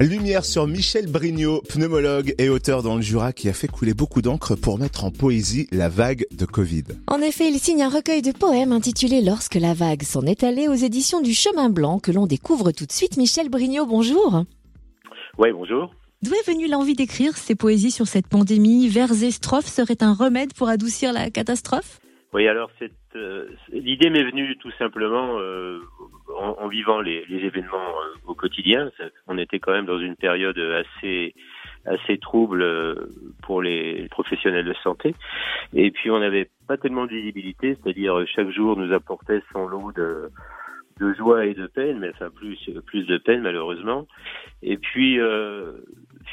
Lumière sur Michel Brignot, pneumologue et auteur dans le Jura qui a fait couler beaucoup d'encre pour mettre en poésie la vague de Covid. En effet, il signe un recueil de poèmes intitulé Lorsque la vague s'en est allée aux éditions du Chemin Blanc que l'on découvre tout de suite. Michel Brignot, bonjour. Oui, bonjour. D'où est venue l'envie d'écrire ces poésies sur cette pandémie? Vers et strophes serait un remède pour adoucir la catastrophe? Oui, alors euh, l'idée m'est venue tout simplement euh, en, en, vivant les, les événements euh, au quotidien. On était quand même dans une période assez assez trouble euh, pour les professionnels de santé. Et puis on n'avait pas tellement de visibilité, c'est-à-dire chaque jour nous apportait son lot de de joie et de peine, mais enfin plus plus de peine malheureusement. Et puis euh,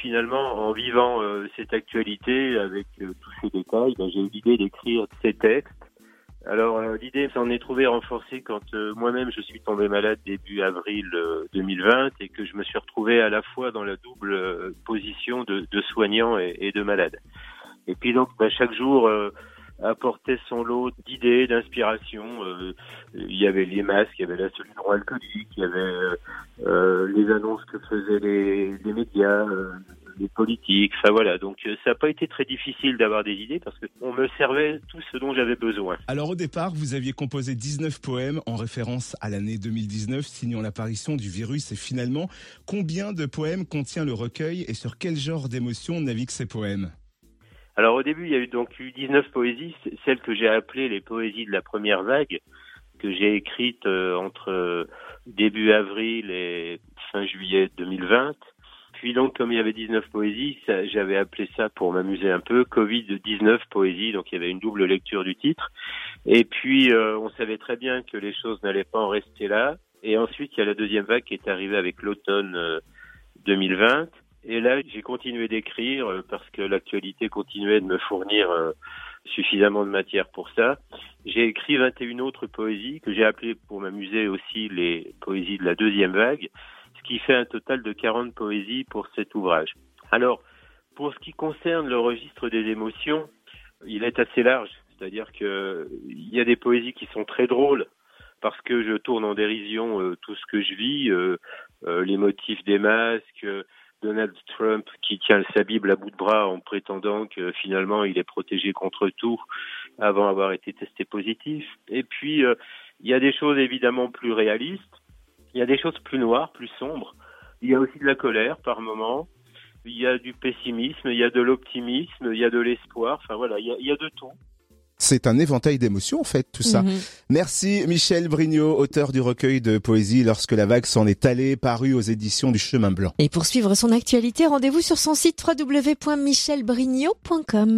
finalement, en vivant euh, cette actualité avec euh, tous ces détails, ben, j'ai eu l'idée d'écrire ces textes. Alors euh, l'idée s'en est trouvée renforcée quand moi-même je suis tombé malade début avril 2020 et que je me suis retrouvé à la fois dans la double position de, de soignant et, et, de malade. Et puis donc ben, chaque jour apportait son lot d'idées, d'inspiration. Euh, il y avait les masques, il y avait la solution alcoolique, il y avait euh, les annonces que faisaient les, les médias, euh, les politiques. Enfin voilà, donc ça n'a pas été très difficile d'avoir des idées parce qu'on me servait tout ce dont j'avais besoin. Alors au départ, vous aviez composé 19 poèmes en référence à l'année 2019, signant l'apparition du virus. Et finalement, combien de poèmes contient le recueil et sur quel genre d'émotion naviguent ces poèmes? Alors au début, il y a eu donc eu 19 poésies, celles que j'ai appelées les poésies de la première vague, que j'ai écrites euh, entre début avril et fin juillet 2020. Puis donc, comme il y avait 19 poésies, j'avais appelé ça pour m'amuser un peu Covid-19 poésie, donc il y avait une double lecture du titre. Et puis, euh, on savait très bien que les choses n'allaient pas en rester là. Et ensuite, il y a la deuxième vague qui est arrivée avec l'automne euh, 2020. Et là, j'ai continué d'écrire euh, parce que l'actualité continuait de me fournir euh, suffisamment de matière pour ça. J'ai écrit 21 autres poésies que j'ai appelées pour m'amuser aussi les poésies de la deuxième vague, qui fait un total de 40 poésies pour cet ouvrage. Alors, pour ce qui concerne le registre des émotions, il est assez large, c'est-à-dire que il y a des poésies qui sont très drôles parce que je tourne en dérision euh, tout ce que je vis, euh, euh, les motifs des masques, Donald Trump qui tient sa Bible à bout de bras en prétendant que finalement il est protégé contre tout avant d'avoir été testé positif. Et puis euh, il y a des choses évidemment plus réalistes, il y a des choses plus noires, plus sombres. Il y a aussi de la colère par moment. Il y a du pessimisme, il y a de l'optimisme, il y a de l'espoir. Enfin voilà, il y a, il y a de tout. C'est un éventail d'émotions, en fait, tout ça. -hmm. Merci, Michel Brignot, auteur du recueil de poésie Lorsque la vague s'en est allée, paru aux éditions du Chemin Blanc. Et pour suivre son actualité, rendez-vous sur son site www.michelbrignot.com.